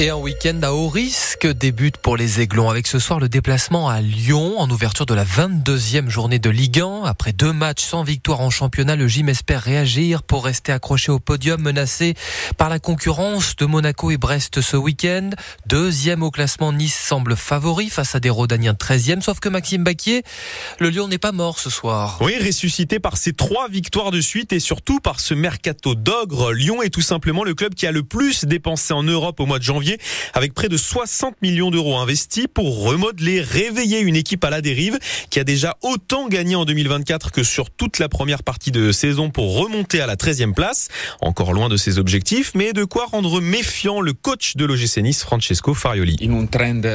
Et un week-end à haut risque débute pour les Aiglons avec ce soir le déplacement à Lyon en ouverture de la 22e journée de Ligue 1. Après deux matchs sans victoire en championnat, le gym espère réagir pour rester accroché au podium menacé par la concurrence de Monaco et Brest ce week-end. Deuxième au classement, Nice semble favori face à des Rodaniens 13e, sauf que Maxime Baquier, le Lyon n'est pas mort ce soir. Oui, ressuscité par ses trois victoires de suite et surtout par ce mercato d'ogre. Lyon est tout simplement le club qui a le plus dépensé en Europe au mois de janvier avec près de 60 millions d'euros investis pour remodeler, réveiller une équipe à la dérive qui a déjà autant gagné en 2024 que sur toute la première partie de saison pour remonter à la 13e place. Encore loin de ses objectifs, mais de quoi rendre méfiant le coach de l'OGC Nice, Francesco Farioli.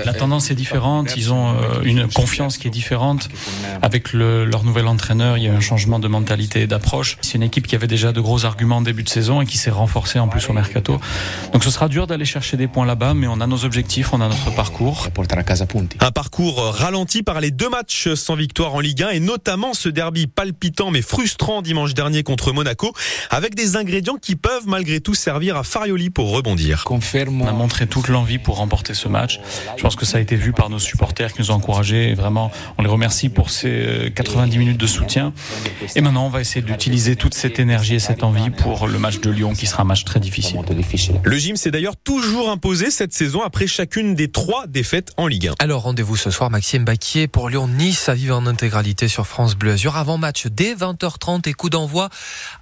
La tendance est différente, ils ont euh, une confiance qui est différente. Avec le, leur nouvel entraîneur, il y a un changement de mentalité et d'approche. C'est une équipe qui avait déjà de gros arguments en début de saison et qui s'est renforcée en plus au mercato. Donc ce sera dur d'aller chercher des points là-bas, mais on a nos objectifs, on a notre parcours. Un parcours ralenti par les deux matchs sans victoire en Ligue 1 et notamment ce derby palpitant mais frustrant dimanche dernier contre Monaco, avec des ingrédients qui peuvent malgré tout servir à Farioli pour rebondir. On a montré toute l'envie pour remporter ce match. Je pense que ça a été vu par nos supporters qui nous ont encouragés. Et vraiment, on les remercie pour ces 90 minutes de soutien. Et maintenant, on va essayer d'utiliser toute cette énergie et cette envie pour le match de Lyon qui sera un match très difficile. Le gym s'est d'ailleurs toujours imposé cette saison après chacune des trois défaites en Ligue 1. Alors rendez-vous ce soir, Maxime Baquier pour Lyon-Nice à vivre en intégralité sur France Bleu Azur. Avant match dès 20h30 et coup d'envoi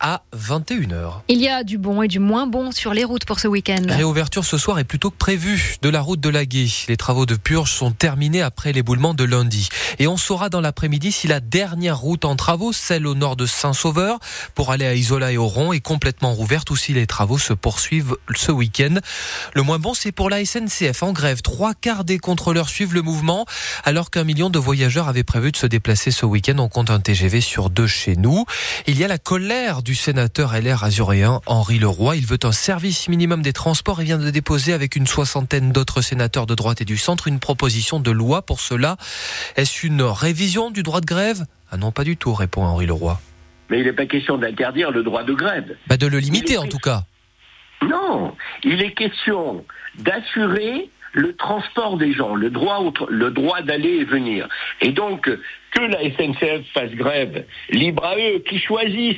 à 21h. Il y a du bon et du moins bon sur les routes pour ce week-end. Réouverture ce soir est plutôt que prévue de la route de la Gué. Les travaux de purge sont terminés après l'éboulement de lundi. Et on saura dans l'après-midi si la dernière route en travaux, celle au nord de Saint-Sauveur, pour aller à Isola et Oron, est complètement rouverte ou si les travaux se poursuivent ce week-end. Le moins bon, c'est pour la SNCF en grève. Trois quarts des contrôleurs suivent le mouvement, alors qu'un million de voyageurs avaient prévu de se déplacer ce week-end. On compte un TGV sur deux chez nous. Il y a la colère du sénateur LR azuréen Henri Leroy. Il veut un service minimum des transports et vient de déposer avec une soixantaine d'autres sénateurs de droite et du centre une proposition de loi pour cela. Est-ce une révision du droit de grève? Ah non, pas du tout, répond Henri Leroy. Mais il n'est pas question d'interdire le droit de grève. Bah de le limiter en tout cas. Non, il est question d'assurer le transport des gens, le droit, le droit d'aller et venir. Et donc, que la SNCF fasse grève, libre à eux, qui choisissent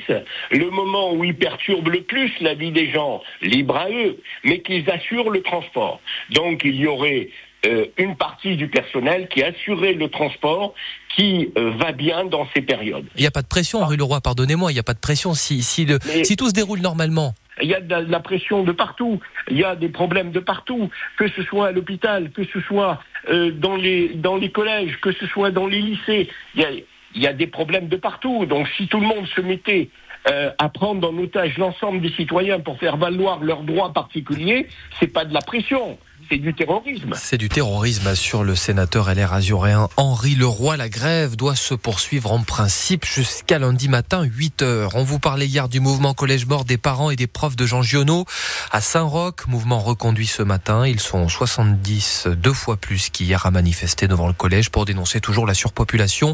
le moment où ils perturbent le plus la vie des gens, libre à eux, mais qu'ils assurent le transport. Donc, il y aurait euh, une partie du personnel qui assurait le transport qui euh, va bien dans ces périodes. Il n'y a pas de pression, Henri Leroy, pardonnez-moi, il n'y a pas de pression si, si, le, si tout se déroule normalement. Il y a de la pression de partout, il y a des problèmes de partout, que ce soit à l'hôpital, que ce soit euh, dans, les, collèges, que ce soit dans les lycées. Il y a, il y a des problèmes de partout. Donc si tout le monde se mettait euh, à prendre en otage l'ensemble des citoyens pour faire valoir leurs droits particuliers, c'est pas de la pression. C'est du terrorisme. C'est du terrorisme, assure le sénateur LR azuréen Henri Leroy. La grève doit se poursuivre en principe jusqu'à lundi matin, 8 heures. On vous parlait hier du mouvement Collège Bord des parents et des profs de Jean Giono à Saint-Roch. Mouvement reconduit ce matin. Ils sont 70, deux fois plus qu'hier à manifester devant le collège pour dénoncer toujours la surpopulation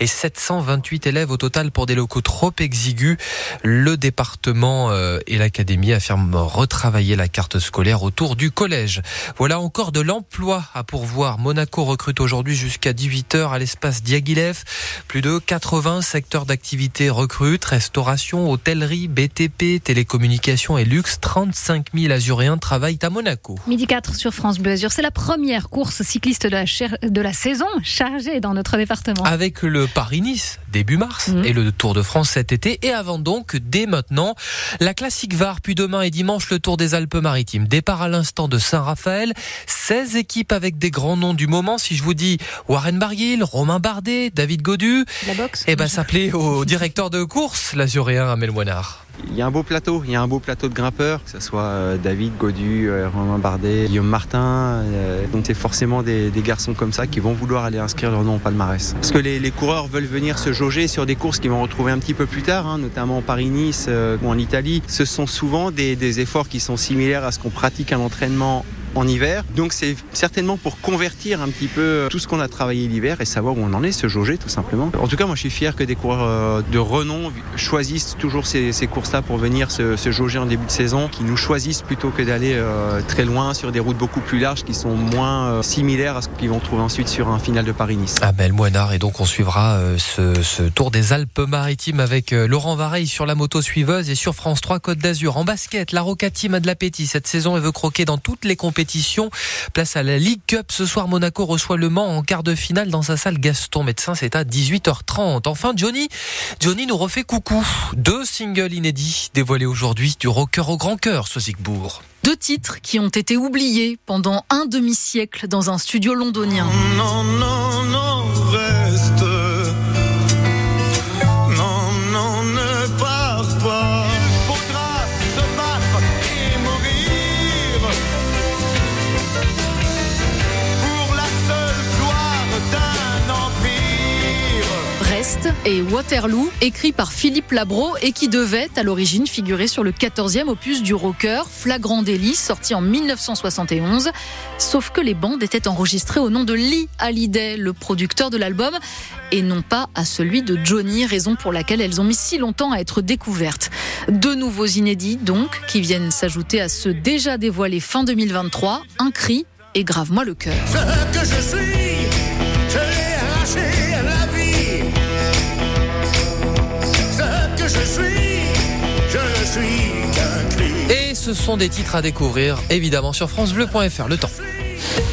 et 728 élèves au total pour des locaux trop exigus. Le département euh, et l'académie affirment retravailler la carte scolaire autour du collège. Voilà encore de l'emploi à pourvoir. Monaco recrute aujourd'hui jusqu'à 18h à l'espace Diaghilev. Plus de 80 secteurs d'activité recrutent. Restauration, hôtellerie, BTP, télécommunications et luxe. 35 000 Azuréens travaillent à Monaco. Midi 4 sur France Bleu Azur. C'est la première course cycliste de la, de la saison chargée dans notre département. Avec le Paris-Nice début mars mmh. et le Tour de France cet été. Et avant donc, dès maintenant, la classique VAR. Puis demain et dimanche, le Tour des Alpes-Maritimes. Départ à l'instant de Saint-Raphaël. 16 équipes avec des grands noms du moment. Si je vous dis Warren Barguil, Romain Bardet, David Godu. La boxe. Eh ben, s'appelait au directeur de course, l'azuréen Amel Moinard. Il y a un beau plateau, il y a un beau plateau de grimpeurs, que ce soit euh, David, Godu, euh, Romain Bardet, Guillaume Martin. Euh, donc c'est forcément des, garçons comme ça qui vont vouloir aller inscrire leur nom au palmarès. Parce que les, coureurs veulent venir se jauger sur des courses qu'ils vont retrouver un petit peu plus tard, hein, notamment Paris-Nice ou en Italie. Ce sont souvent des, des efforts qui sont similaires à ce qu'on pratique à l'entraînement en hiver. Donc c'est certainement pour convertir un petit peu tout ce qu'on a travaillé l'hiver et savoir où on en est, se jauger tout simplement. En tout cas, moi je suis fier que des coureurs euh, de renom choisissent toujours ces, courses-là pour venir se, jauger en début de saison, qui nous choisissent plutôt que d'aller euh, très loin sur des routes beaucoup plus larges qui sont moins euh, similaires à ce qu'ils vont trouver ensuite sur un final de Paris-Nice. Abel Moinard et donc on suivra ce, ce, tour des Alpes-Maritimes avec Laurent Vareille sur la moto suiveuse et sur France 3 Côte d'Azur. En basket, la Roca Team a de l'appétit cette saison et veut croquer dans toutes les compétitions. Place à la League Cup. Ce soir, Monaco reçoit Le Mans en quart de finale dans sa salle Gaston Médecin. C'est à 18h30. Enfin, Johnny, Johnny nous refait coucou. Deux singles inédits dévoilés aujourd'hui du rocker au grand cœur, ce Zigbourg. Deux titres qui ont été oubliés pendant un demi-siècle dans un studio londonien. Non, non, non, et Waterloo, écrit par Philippe Labro et qui devait à l'origine figurer sur le 14e opus du rocker Flagrant délit sorti en 1971. Sauf que les bandes étaient enregistrées au nom de Lee Hallyday, le producteur de l'album, et non pas à celui de Johnny, raison pour laquelle elles ont mis si longtemps à être découvertes. Deux nouveaux inédits donc, qui viennent s'ajouter à ceux déjà dévoilés fin 2023, Un cri et Grave-moi le cœur. Ce sont des titres à découvrir, évidemment, sur FranceBleu.fr. Le temps.